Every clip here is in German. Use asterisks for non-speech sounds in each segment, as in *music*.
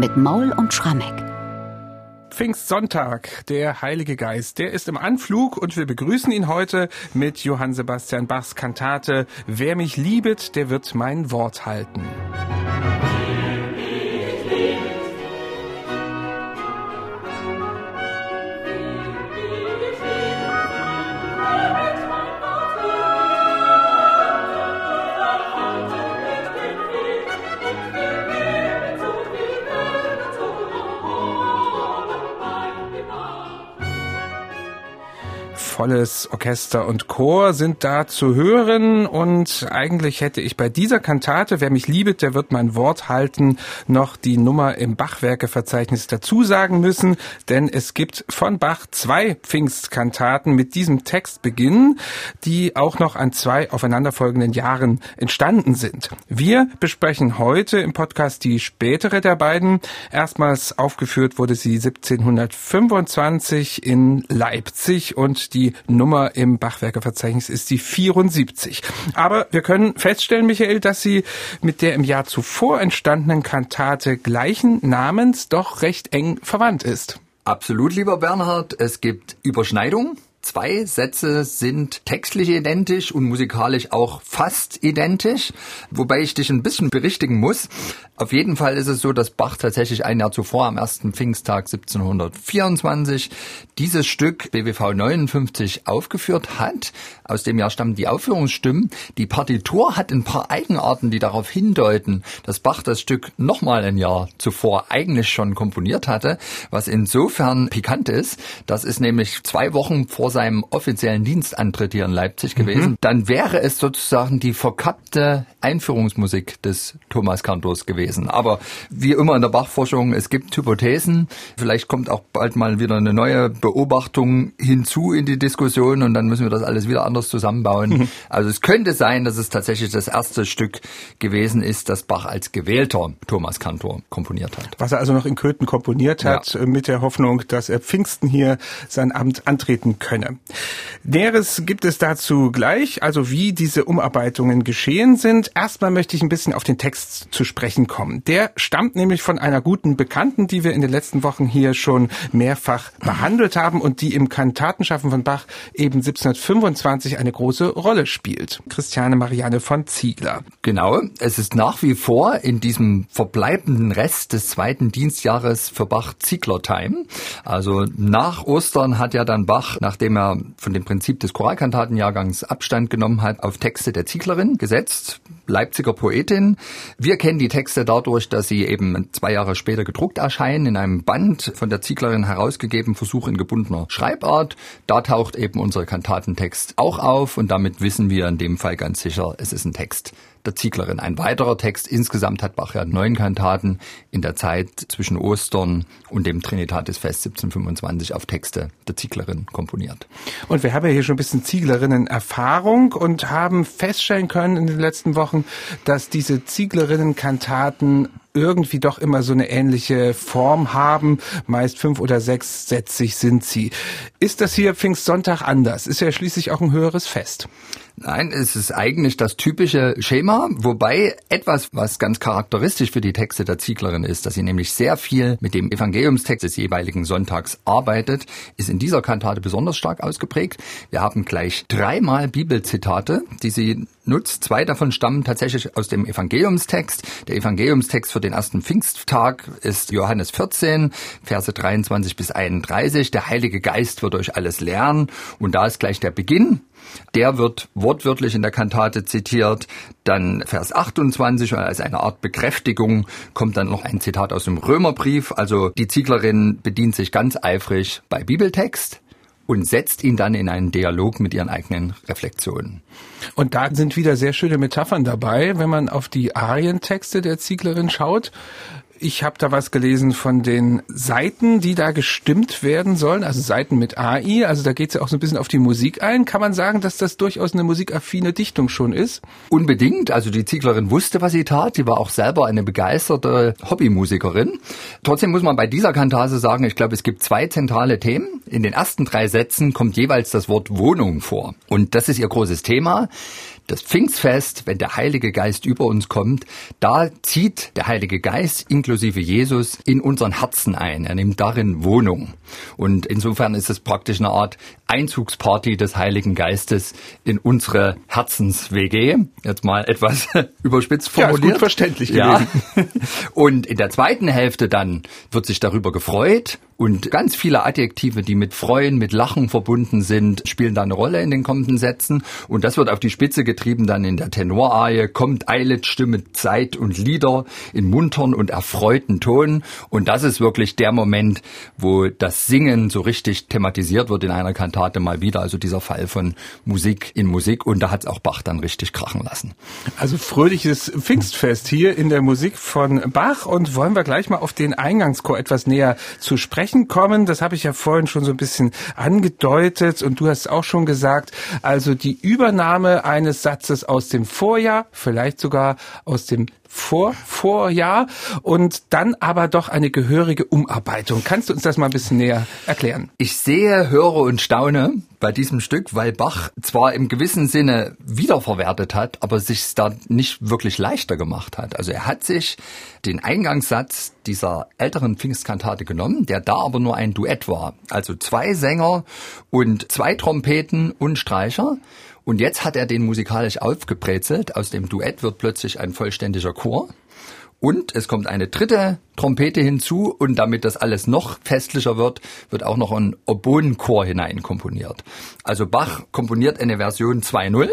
mit Maul und Schrammeck. Pfingstsonntag, der Heilige Geist, der ist im Anflug und wir begrüßen ihn heute mit Johann Sebastian Bachs Kantate Wer mich liebet, der wird mein Wort halten. Volles Orchester und Chor sind da zu hören und eigentlich hätte ich bei dieser Kantate, wer mich liebet, der wird mein Wort halten, noch die Nummer im Bachwerkeverzeichnis dazu sagen müssen, denn es gibt von Bach zwei Pfingstkantaten mit diesem Textbeginn, die auch noch an zwei aufeinanderfolgenden Jahren entstanden sind. Wir besprechen heute im Podcast die spätere der beiden. Erstmals aufgeführt wurde sie 1725 in Leipzig und die Nummer im Bachwerkeverzeichnis ist die 74. Aber wir können feststellen, Michael, dass sie mit der im Jahr zuvor entstandenen Kantate gleichen Namens doch recht eng verwandt ist. Absolut, lieber Bernhard. Es gibt Überschneidungen. Zwei Sätze sind textlich identisch und musikalisch auch fast identisch, wobei ich dich ein bisschen berichtigen muss. Auf jeden Fall ist es so, dass Bach tatsächlich ein Jahr zuvor, am ersten Pfingsttag 1724, dieses Stück BWV 59 aufgeführt hat. Aus dem Jahr stammen die Aufführungsstimmen. Die Partitur hat ein paar Eigenarten, die darauf hindeuten, dass Bach das Stück nochmal ein Jahr zuvor eigentlich schon komponiert hatte, was insofern pikant ist. Das ist nämlich zwei Wochen vor vor seinem offiziellen Dienstantritt hier in Leipzig gewesen, mhm. dann wäre es sozusagen die verkappte Einführungsmusik des Thomas Kantors gewesen. Aber wie immer in der Bachforschung, es gibt Hypothesen. Vielleicht kommt auch bald mal wieder eine neue Beobachtung hinzu in die Diskussion und dann müssen wir das alles wieder anders zusammenbauen. Mhm. Also es könnte sein, dass es tatsächlich das erste Stück gewesen ist, das Bach als gewählter Thomas Kantor komponiert hat. Was er also noch in Köthen komponiert hat, ja. mit der Hoffnung, dass er Pfingsten hier sein Amt antreten könnte könne. Näheres gibt es dazu gleich, also wie diese Umarbeitungen geschehen sind. Erstmal möchte ich ein bisschen auf den Text zu sprechen kommen. Der stammt nämlich von einer guten Bekannten, die wir in den letzten Wochen hier schon mehrfach behandelt haben und die im Kantatenschaffen von Bach eben 1725 eine große Rolle spielt. Christiane Marianne von Ziegler. Genau, es ist nach wie vor in diesem verbleibenden Rest des zweiten Dienstjahres für Bach Ziegler Time. Also nach Ostern hat ja dann Bach, nachdem indem er von dem Prinzip des Choralkantatenjahrgangs Abstand genommen hat, auf Texte der Zieglerin gesetzt, Leipziger Poetin. Wir kennen die Texte dadurch, dass sie eben zwei Jahre später gedruckt erscheinen, in einem Band von der Zieglerin herausgegeben, Versuch in gebundener Schreibart. Da taucht eben unser Kantatentext auch auf und damit wissen wir in dem Fall ganz sicher, es ist ein Text der Zieglerin. Ein weiterer Text. Insgesamt hat Bach ja neun Kantaten in der Zeit zwischen Ostern und dem Trinitatisfest 1725 auf Texte der Zieglerin komponiert. Und wir haben ja hier schon ein bisschen Zieglerinnen-Erfahrung und haben feststellen können in den letzten Wochen, dass diese Zieglerinnen-Kantaten irgendwie doch immer so eine ähnliche Form haben. Meist fünf oder sechs sätzig sind sie. Ist das hier Pfingstsonntag anders? Ist ja schließlich auch ein höheres Fest. Nein, es ist eigentlich das typische Schema, wobei etwas, was ganz charakteristisch für die Texte der Zieglerin ist, dass sie nämlich sehr viel mit dem Evangeliumstext des jeweiligen Sonntags arbeitet, ist in dieser Kantate besonders stark ausgeprägt. Wir haben gleich dreimal Bibelzitate, die sie nutzt. Zwei davon stammen tatsächlich aus dem Evangeliumstext. Der Evangeliumstext für den ersten Pfingsttag ist Johannes 14, Verse 23 bis 31. Der Heilige Geist wird euch alles lernen. Und da ist gleich der Beginn der wird wortwörtlich in der Kantate zitiert. Dann Vers 28 als eine Art Bekräftigung kommt dann noch ein Zitat aus dem Römerbrief. Also die Zieglerin bedient sich ganz eifrig bei Bibeltext und setzt ihn dann in einen Dialog mit ihren eigenen Reflexionen. Und da sind wieder sehr schöne Metaphern dabei, wenn man auf die Arientexte der Zieglerin schaut. Ich habe da was gelesen von den Seiten, die da gestimmt werden sollen, also Seiten mit AI. Also da geht es ja auch so ein bisschen auf die Musik ein. Kann man sagen, dass das durchaus eine musikaffine Dichtung schon ist? Unbedingt. Also die Zieglerin wusste, was sie tat. Sie war auch selber eine begeisterte Hobbymusikerin. Trotzdem muss man bei dieser Kantase sagen, ich glaube, es gibt zwei zentrale Themen. In den ersten drei Sätzen kommt jeweils das Wort Wohnung vor. Und das ist ihr großes Thema. Das Pfingstfest, wenn der Heilige Geist über uns kommt, da zieht der Heilige Geist inklusive Jesus in unseren Herzen ein. Er nimmt darin Wohnung. Und insofern ist es praktisch eine Art Einzugsparty des Heiligen Geistes in unsere Herzens-WG. Jetzt mal etwas *laughs* überspitzt formuliert. Ja, gut verständlich gewesen. Ja. *laughs* Und in der zweiten Hälfte dann wird sich darüber gefreut und ganz viele Adjektive, die mit Freuen, mit Lachen verbunden sind, spielen da eine Rolle in den kommenden Sätzen. Und das wird auf die Spitze getrieben dann in der Tenorarie. Kommt Eilet, Stimme, Zeit und Lieder in muntern und erfreuten Ton. Und das ist wirklich der Moment, wo das Singen so richtig thematisiert wird in einer Kantate mal wieder. Also dieser Fall von Musik in Musik. Und da hat es auch Bach dann richtig krachen lassen. Also fröhliches Pfingstfest hier in der Musik von Bach. Und wollen wir gleich mal auf den Eingangschor etwas näher zu sprechen sprechen kommen. Das habe ich ja vorhin schon so ein bisschen angedeutet und du hast auch schon gesagt, also die Übernahme eines Satzes aus dem Vorjahr, vielleicht sogar aus dem vor Vorjahr und dann aber doch eine gehörige Umarbeitung. Kannst du uns das mal ein bisschen näher erklären? Ich sehe, höre und staune bei diesem Stück, weil Bach zwar im gewissen Sinne wiederverwertet hat, aber sich da nicht wirklich leichter gemacht hat. Also er hat sich den Eingangssatz dieser älteren Pfingstkantate genommen, der da aber nur ein Duett war. Also zwei Sänger und zwei Trompeten und Streicher. Und jetzt hat er den musikalisch aufgebrezelt. Aus dem Duett wird plötzlich ein vollständiger Chor. Und es kommt eine dritte Trompete hinzu und damit das alles noch festlicher wird, wird auch noch ein Oboenchor hineinkomponiert. Also Bach komponiert eine Version 2.0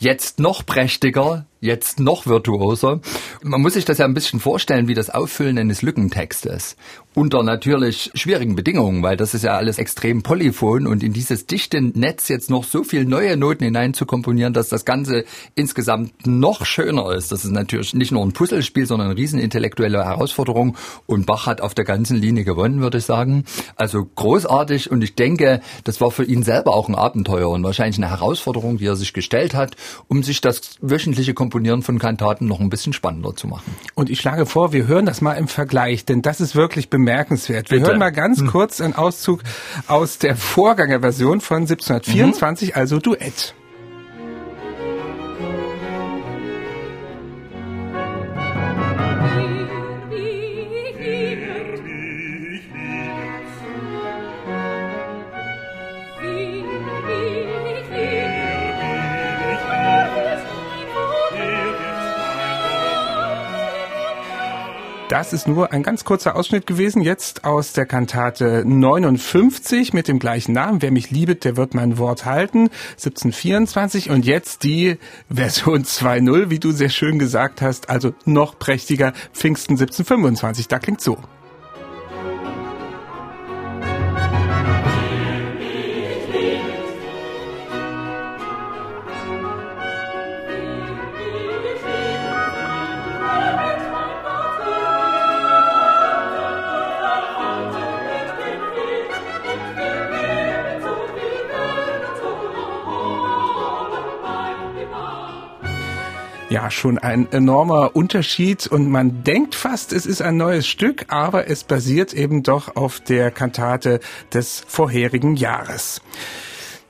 jetzt noch prächtiger, jetzt noch virtuoser. Man muss sich das ja ein bisschen vorstellen, wie das Auffüllen eines Lückentextes. Unter natürlich schwierigen Bedingungen, weil das ist ja alles extrem polyphon und in dieses dichte Netz jetzt noch so viel neue Noten hinein zu komponieren, dass das Ganze insgesamt noch schöner ist. Das ist natürlich nicht nur ein Puzzlespiel, sondern eine riesen intellektuelle Herausforderung und Bach hat auf der ganzen Linie gewonnen, würde ich sagen. Also großartig und ich denke, das war für ihn selber auch ein Abenteuer und wahrscheinlich eine Herausforderung, die er sich gestellt hat, um sich das wöchentliche Komponieren von Kantaten noch ein bisschen spannender zu machen. Und ich schlage vor, wir hören das mal im Vergleich, denn das ist wirklich bemerkenswert. Wir Bitte. hören mal ganz hm. kurz einen Auszug aus der Vorgängerversion von 1724, mhm. also Duett. Das ist nur ein ganz kurzer Ausschnitt gewesen, jetzt aus der Kantate 59 mit dem gleichen Namen. Wer mich liebet, der wird mein Wort halten. 1724 und jetzt die Version 2.0, wie du sehr schön gesagt hast, also noch prächtiger Pfingsten 1725. Da klingt so. Ja, schon ein enormer Unterschied und man denkt fast, es ist ein neues Stück, aber es basiert eben doch auf der Kantate des vorherigen Jahres.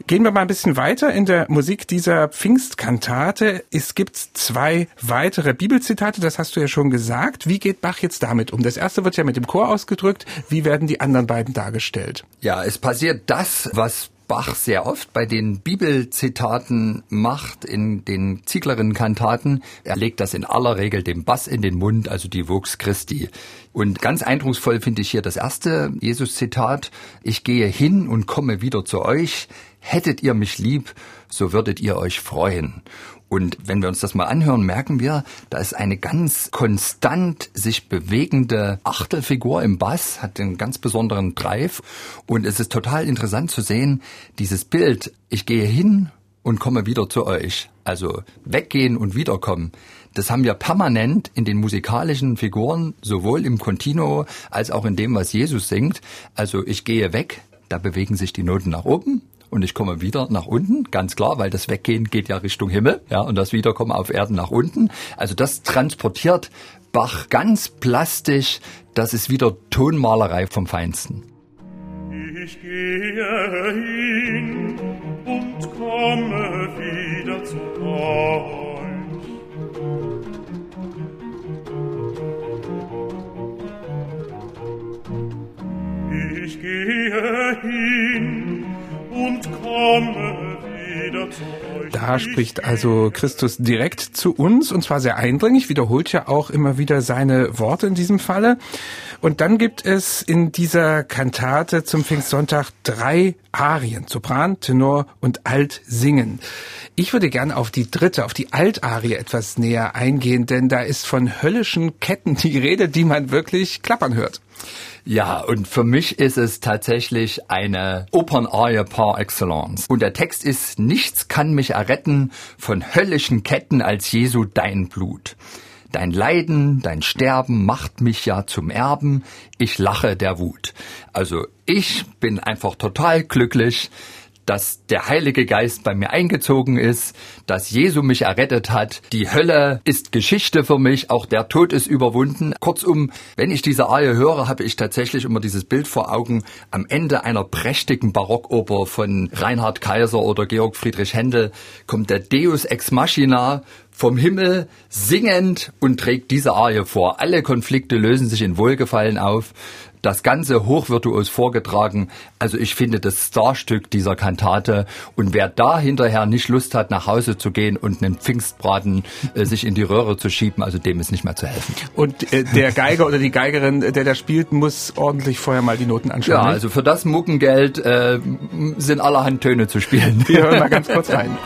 Gehen wir mal ein bisschen weiter in der Musik dieser Pfingstkantate. Es gibt zwei weitere Bibelzitate, das hast du ja schon gesagt. Wie geht Bach jetzt damit um? Das erste wird ja mit dem Chor ausgedrückt. Wie werden die anderen beiden dargestellt? Ja, es passiert das, was Bach sehr oft bei den Bibelzitaten macht, in den Zieglerinnen-Kantaten. Er legt das in aller Regel dem Bass in den Mund, also die Vox Christi. Und ganz eindrucksvoll finde ich hier das erste Jesus-Zitat. Ich gehe hin und komme wieder zu euch. Hättet ihr mich lieb, so würdet ihr euch freuen. Und wenn wir uns das mal anhören, merken wir, da ist eine ganz konstant sich bewegende Achtelfigur im Bass, hat einen ganz besonderen Drive. Und es ist total interessant zu sehen, dieses Bild, ich gehe hin und komme wieder zu euch. Also weggehen und wiederkommen. Das haben wir permanent in den musikalischen Figuren, sowohl im Continuo als auch in dem, was Jesus singt. Also ich gehe weg, da bewegen sich die Noten nach oben und ich komme wieder nach unten, ganz klar, weil das Weggehen geht ja Richtung Himmel, ja, und das Wiederkommen auf Erden nach unten. Also das transportiert Bach ganz plastisch, das ist wieder Tonmalerei vom Feinsten. Ich gehe hin und komme wieder zu euch. Ich gehe Da spricht also Christus direkt zu uns und zwar sehr eindringlich, wiederholt ja auch immer wieder seine Worte in diesem Falle. Und dann gibt es in dieser Kantate zum Pfingstsonntag drei Arien, Sopran, Tenor und Alt singen. Ich würde gerne auf die dritte, auf die Altarie etwas näher eingehen, denn da ist von höllischen Ketten die Rede, die man wirklich klappern hört. Ja, und für mich ist es tatsächlich eine Opernarie par excellence. Und der Text ist, nichts kann mich erretten von höllischen Ketten als Jesu dein Blut. Dein Leiden, dein Sterben macht mich ja zum Erben. Ich lache der Wut. Also ich bin einfach total glücklich, dass der Heilige Geist bei mir eingezogen ist, dass Jesu mich errettet hat. Die Hölle ist Geschichte für mich, auch der Tod ist überwunden. Kurzum, wenn ich diese Arie höre, habe ich tatsächlich immer dieses Bild vor Augen am Ende einer prächtigen Barockoper von Reinhard Kaiser oder Georg Friedrich Händel kommt der Deus ex machina vom Himmel singend und trägt diese Arie vor. Alle Konflikte lösen sich in Wohlgefallen auf das Ganze hochvirtuos vorgetragen. Also ich finde das Starstück dieser Kantate. Und wer da hinterher nicht Lust hat, nach Hause zu gehen und einen Pfingstbraten äh, sich in die Röhre zu schieben, also dem ist nicht mehr zu helfen. Und äh, der Geiger oder die Geigerin, der da spielt, muss ordentlich vorher mal die Noten anschauen. Ja, also für das Muckengeld äh, sind allerhand Töne zu spielen. Wir hören mal ganz kurz rein.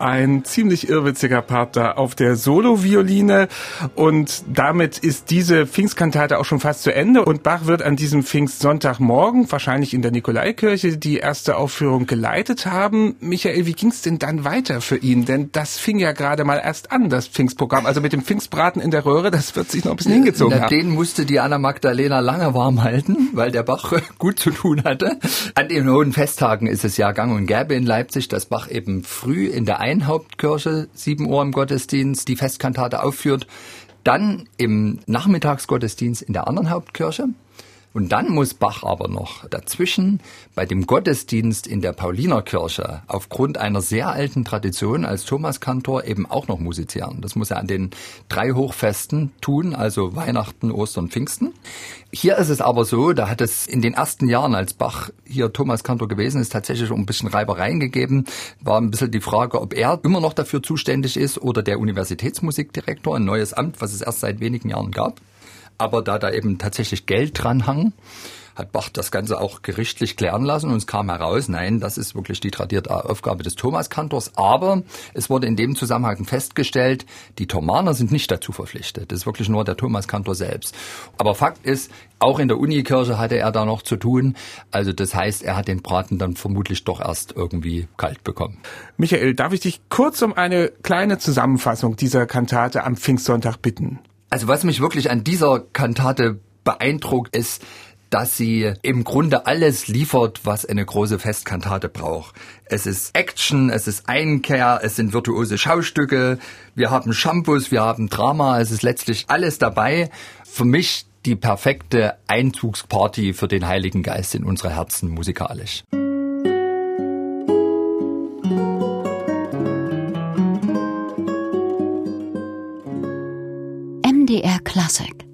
Ein ziemlich irrwitziger Part da auf der Solo-Violine und damit ist diese Pfingstkantate auch schon fast zu Ende und Bach wird an diesem Pfingstsonntagmorgen, wahrscheinlich in der Nikolaikirche, die erste Aufführung geleitet haben. Michael, wie ging es denn dann weiter für ihn? Denn das fing ja gerade mal erst an, das Pfingstprogramm. Also mit dem Pfingstbraten in der Röhre, das wird sich noch ein bisschen hingezogen Na, haben. Den musste die Anna Magdalena lange warm halten, weil der Bach *laughs* gut zu tun hatte. An den hohen Festtagen ist es ja gang und gäbe in Leipzig, dass Bach eben früh in der einen Hauptkirche, 7 Uhr im Gottesdienst, die Festkantate aufführt, dann im Nachmittagsgottesdienst in der anderen Hauptkirche und dann muss Bach aber noch dazwischen bei dem Gottesdienst in der Paulinerkirche aufgrund einer sehr alten Tradition als Thomaskantor eben auch noch musizieren. Das muss er an den drei Hochfesten tun, also Weihnachten, Ostern, Pfingsten. Hier ist es aber so, da hat es in den ersten Jahren, als Bach hier Thomaskantor gewesen ist, tatsächlich ein bisschen Reibereien gegeben. War ein bisschen die Frage, ob er immer noch dafür zuständig ist oder der Universitätsmusikdirektor, ein neues Amt, was es erst seit wenigen Jahren gab. Aber da da eben tatsächlich Geld dran hat Bach das Ganze auch gerichtlich klären lassen und es kam heraus, nein, das ist wirklich die tradierte Aufgabe des Thomaskantors. Aber es wurde in dem Zusammenhang festgestellt, die Thomaner sind nicht dazu verpflichtet. Das ist wirklich nur der Thomaskantor selbst. Aber Fakt ist, auch in der Unikirche hatte er da noch zu tun. Also das heißt, er hat den Braten dann vermutlich doch erst irgendwie kalt bekommen. Michael, darf ich dich kurz um eine kleine Zusammenfassung dieser Kantate am Pfingstsonntag bitten? Also was mich wirklich an dieser Kantate beeindruckt, ist, dass sie im Grunde alles liefert, was eine große Festkantate braucht. Es ist Action, es ist Einkehr, es sind virtuose Schaustücke, wir haben Shampoos, wir haben Drama, es ist letztlich alles dabei. Für mich die perfekte Einzugsparty für den Heiligen Geist in unsere Herzen musikalisch. MDR Classic